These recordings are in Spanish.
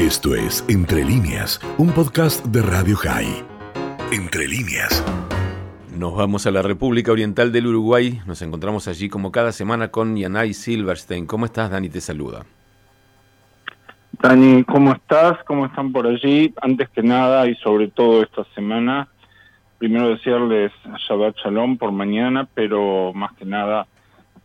Esto es Entre líneas, un podcast de Radio High. Entre líneas. Nos vamos a la República Oriental del Uruguay. Nos encontramos allí como cada semana con Yanay Silverstein. ¿Cómo estás, Dani? Te saluda. Dani, ¿cómo estás? ¿Cómo están por allí? Antes que nada y sobre todo esta semana, primero desearles Shabbat Shalom por mañana, pero más que nada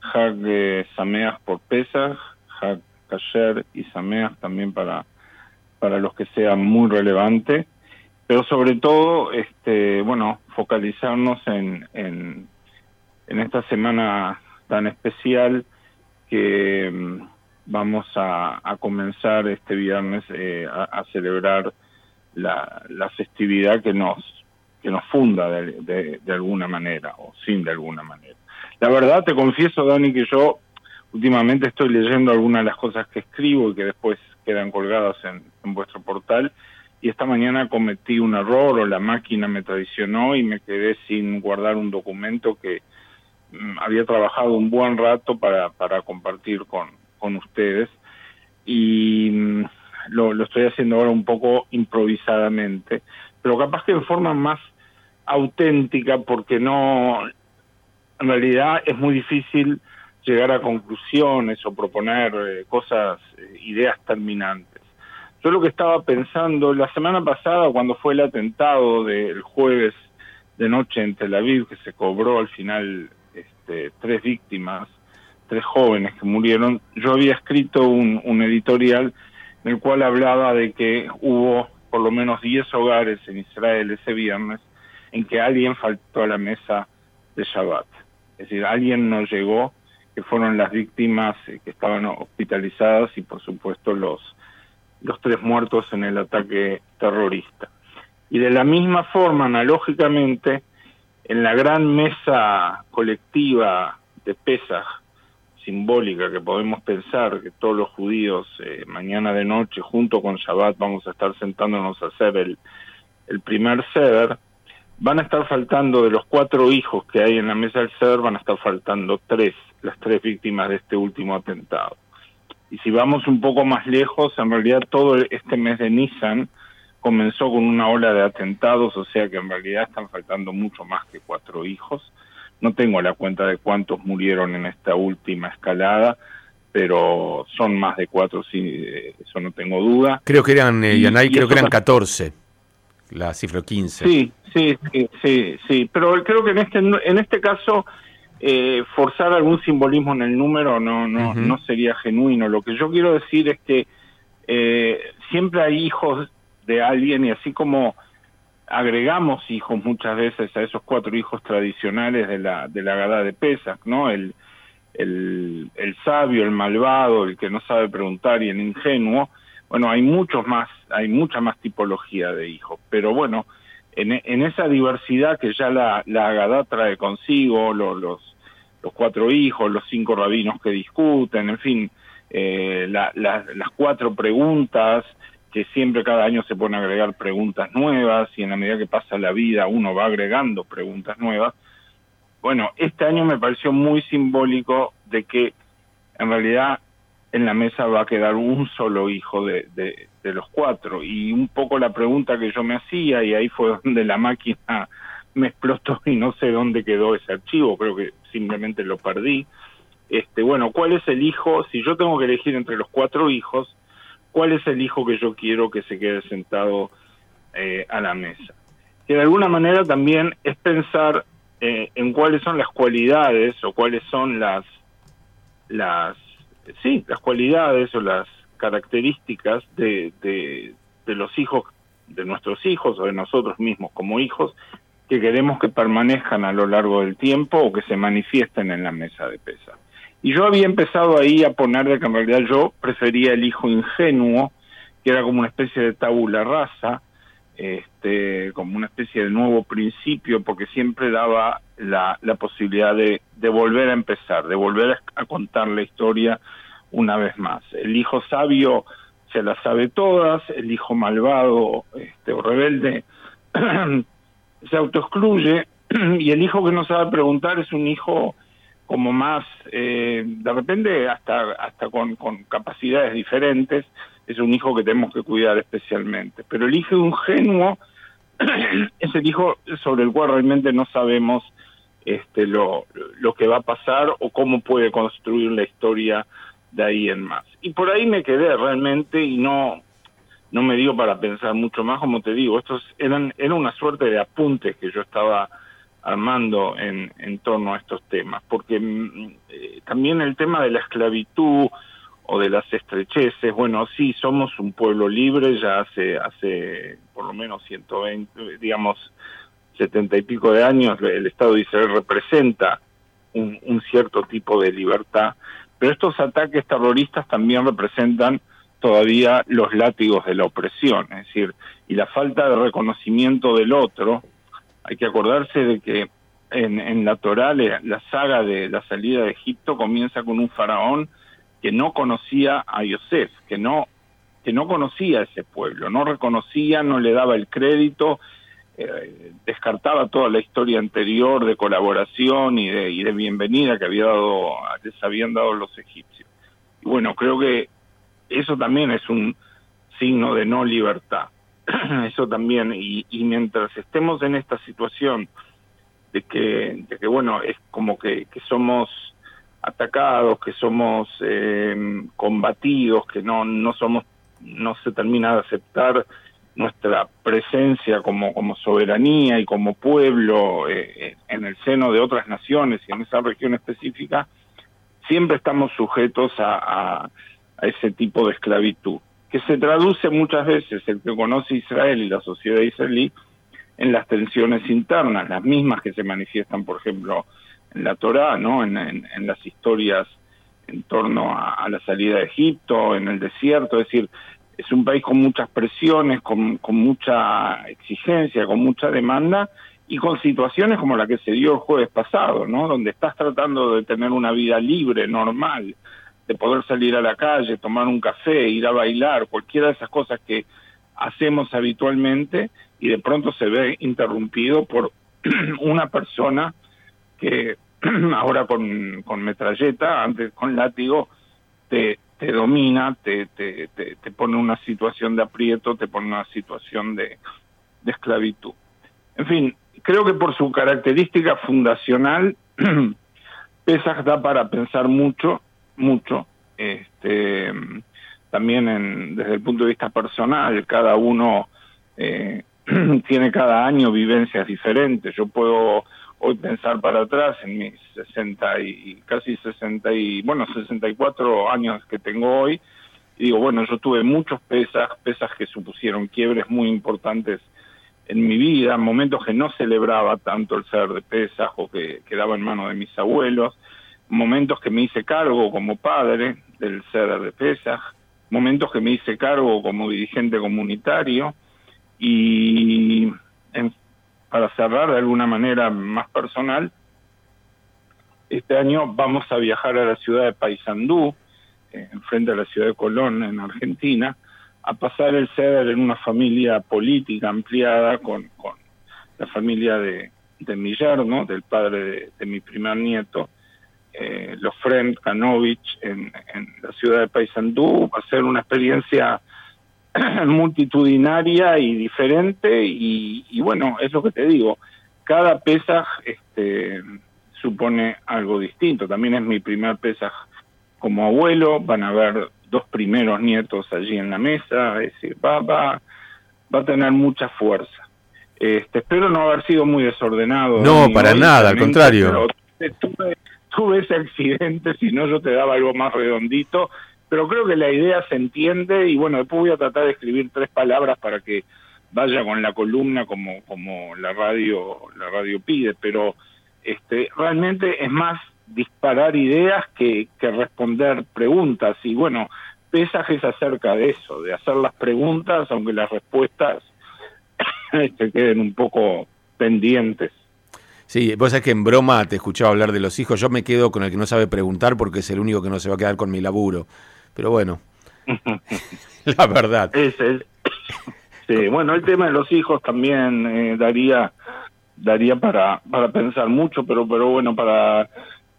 Hag Sameach por Pesach, Hag Kasher y Sameach también para, para los que sean muy relevantes, pero sobre todo, este, bueno, focalizarnos en, en, en esta semana tan especial que mm, vamos a, comenzar este viernes eh, a, celebrar la, festividad que nos que nos funda de, de, alguna manera o sin de alguna manera. La verdad te confieso, Dani, que yo últimamente estoy leyendo algunas de las cosas que escribo y que después quedan colgadas en, en vuestro portal. Y esta mañana cometí un error o la máquina me traicionó y me quedé sin guardar un documento que mm, había trabajado un buen rato para, para compartir con, con ustedes. Y mm, lo, lo, estoy haciendo ahora un poco improvisadamente, pero capaz que en forma más auténtica porque no, en realidad es muy difícil llegar a conclusiones o proponer eh, cosas, eh, ideas terminantes. Yo lo que estaba pensando, la semana pasada cuando fue el atentado del jueves de noche en Tel Aviv, que se cobró al final este, tres víctimas, tres jóvenes que murieron, yo había escrito un, un editorial en el cual hablaba de que hubo por lo menos 10 hogares en Israel ese viernes en que alguien faltó a la mesa de Shabbat. Es decir, alguien no llegó, que fueron las víctimas que estaban hospitalizadas y por supuesto los, los tres muertos en el ataque terrorista. Y de la misma forma, analógicamente, en la gran mesa colectiva de Pesaj, simbólica que podemos pensar que todos los judíos eh, mañana de noche junto con Shabbat vamos a estar sentándonos a hacer el, el primer ceder, van a estar faltando de los cuatro hijos que hay en la mesa del ceder, van a estar faltando tres, las tres víctimas de este último atentado. Y si vamos un poco más lejos, en realidad todo este mes de Nissan comenzó con una ola de atentados, o sea que en realidad están faltando mucho más que cuatro hijos. No tengo la cuenta de cuántos murieron en esta última escalada, pero son más de cuatro, sí, eso no tengo duda. Creo que eran, eh, Yanay, creo que eran 14, la cifra 15. Sí, sí, sí, sí, sí, pero creo que en este, en este caso eh, forzar algún simbolismo en el número no, no, uh -huh. no sería genuino. Lo que yo quiero decir es que eh, siempre hay hijos de alguien y así como agregamos hijos muchas veces a esos cuatro hijos tradicionales de la de la Gada de Pesach, ¿no? El, el, el sabio, el malvado, el que no sabe preguntar y el ingenuo. Bueno, hay muchos más, hay mucha más tipología de hijos, pero bueno, en, en esa diversidad que ya la, la Agadá trae consigo, los, los, cuatro hijos, los cinco rabinos que discuten, en fin, eh, la, la, las cuatro preguntas, que siempre cada año se a agregar preguntas nuevas y en la medida que pasa la vida uno va agregando preguntas nuevas. Bueno, este año me pareció muy simbólico de que en realidad en la mesa va a quedar un solo hijo de, de, los cuatro y un poco la pregunta que yo me hacía y ahí fue donde la máquina me explotó y no sé dónde quedó ese archivo, creo que simplemente lo perdí. Este, bueno, ¿cuál es el hijo? Si yo tengo que elegir entre los cuatro hijos, cuál es el hijo que yo quiero que se quede sentado eh, a la mesa. Que de alguna manera también es pensar eh, en cuáles son las cualidades o cuáles son las, las, sí, las cualidades o las características de, de, los hijos, de nuestros hijos o de nosotros mismos como hijos, que queremos que permanezcan a lo largo del tiempo o que se manifiesten en la mesa de pesa. Y yo había empezado ahí a poner de que en realidad yo prefería el hijo ingenuo, que era como una especie de tabula rasa, este, como una especie de nuevo principio, porque siempre daba la, la posibilidad de, volver a empezar, de volver a, contar la historia una vez más. El hijo sabio se la sabe todas, el hijo malvado este, o rebelde se autoexcluye, y el hijo que no sabe preguntar es un hijo como más, eh, de repente hasta, hasta con capacidades diferentes, es un hijo que tenemos que cuidar especialmente. Pero el hijo ingenuo es el hijo sobre el cual realmente no sabemos este, lo, lo que va a pasar o cómo puede construir la historia de ahí en más. Y por ahí me quedé realmente y no, no me digo para pensar mucho más, como te digo, estos eran, era una suerte de apuntes que yo estaba armando en, en torno a estos temas, porque mm, eh, también el tema de la esclavitud o de las estrecheces, bueno, sí, somos un pueblo libre ya hace, hace por lo menos 120, digamos, setenta y pico de años, el Estado de Israel representa un, un cierto tipo de libertad, pero estos ataques terroristas también representan todavía los látigos de la opresión, es decir, y la falta de reconocimiento del otro, hay que acordarse de que en, en la Torá la saga de la salida de Egipto comienza con un faraón que no conocía a Yosef, que no que no conocía a ese pueblo, no reconocía, no le daba el crédito, eh, descartaba toda la historia anterior de colaboración y de, y de bienvenida que había dado, les habían dado los egipcios. Y bueno, creo que eso también es un signo de no libertad. eso también, y, y mientras estemos en esta situación de que, de que bueno, es como que, que somos atacados, que somos eh, combatidos, que no, no somos, no se termina de aceptar nuestra presencia como, como soberanía y como pueblo eh, en el seno de otras naciones y en esa región específica, siempre estamos sujetos a, a ese tipo de esclavitud, que se traduce muchas veces, el que conoce Israel y la sociedad israelí, en las tensiones internas, las mismas que se manifiestan, por ejemplo, en la Torá, ¿no? En, en, en las historias en torno a, la salida de Egipto, en el desierto, es decir, es un país con muchas presiones, con, con mucha exigencia, con mucha demanda y con situaciones como la que se dio el jueves pasado, ¿no? Donde estás tratando de tener una vida libre, normal, de poder salir a la calle, tomar un café, ir a bailar, cualquiera de esas cosas que hacemos habitualmente y de pronto se ve interrumpido por una persona que ahora con, con metralleta, antes con látigo, te, te domina, te, te, te, pone una situación de aprieto, te pone una situación de, de esclavitud. En fin, creo que por su característica fundacional, Pesach da para pensar mucho, mucho, este, también en, desde el punto de vista personal, cada uno eh, tiene cada año vivencias diferentes. Yo puedo hoy pensar para atrás en mis 60 y casi 60 y bueno 64 años que tengo hoy y digo bueno yo tuve muchos pesas pesas que supusieron quiebres muy importantes en mi vida momentos que no celebraba tanto el ser de pesas o que quedaba en manos de mis abuelos momentos que me hice cargo como padre del ser de pesas momentos que me hice cargo como dirigente comunitario y en, para cerrar de alguna manera más personal, este año vamos a viajar a la ciudad de Paysandú, eh, enfrente a la ciudad de Colón, en Argentina, a pasar el ceder en una familia política ampliada con, con la familia de, de mi yerno, del padre de, mi primer nieto, eh, los Friend Kanovich, en, en la ciudad de Paysandú. Va a una experiencia multitudinaria y diferente y, y, bueno, es lo que te digo, cada pesaj este, supone algo distinto, también es mi primer pesaj como abuelo, van a haber dos primeros nietos allí en la mesa, es decir, va, va, va a tener mucha fuerza. Este, espero no haber sido muy desordenado. No, para nada, al contrario. Tuve, tuve ese accidente, si no yo te daba algo más redondito, pero creo que la idea se entiende y bueno, después voy a tratar de escribir tres palabras para que vaya con la columna como como la radio la radio pide, pero este realmente es más disparar ideas que, que responder preguntas y bueno, pesajes acerca de eso, de hacer las preguntas aunque las respuestas este, queden un poco pendientes. Sí, vos sabés que en broma te escuchaba hablar de los hijos, yo me quedo con el que no sabe preguntar porque es el único que no se va a quedar con mi laburo. Pero bueno, la verdad. Es, es, sí, bueno, el tema de los hijos también eh, daría daría para para pensar mucho, pero pero bueno, para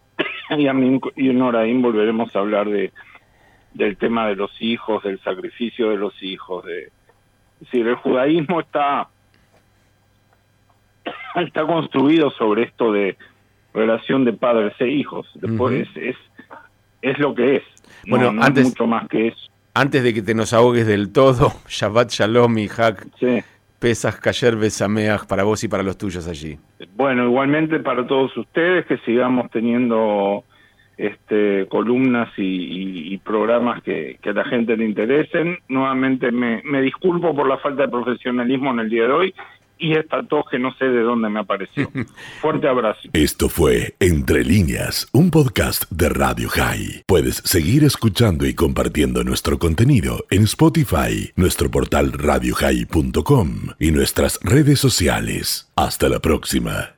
y, a mí, y en Oraín volveremos a hablar de del tema de los hijos, del sacrificio de los hijos. De, es decir, el judaísmo está, está construido sobre esto de relación de padres e hijos. Después es, es, lo que es. Bueno, antes, mucho más que eso. Antes de que te nos ahogues del todo, Shabbat Shalom y Hak. Sí. Pesas Kayer Besameach para vos y para los tuyos allí. Bueno, igualmente para todos ustedes, que sigamos teniendo este, columnas y, programas que, a la gente le interesen. Nuevamente me, me disculpo por la falta de profesionalismo en el día de hoy y esta tos que no sé de dónde me apareció. Fuerte abrazo. Esto fue Entre líneas, un podcast de Radio High. Puedes seguir escuchando y compartiendo nuestro contenido en Spotify, nuestro portal radiohigh.com y nuestras redes sociales. Hasta la próxima.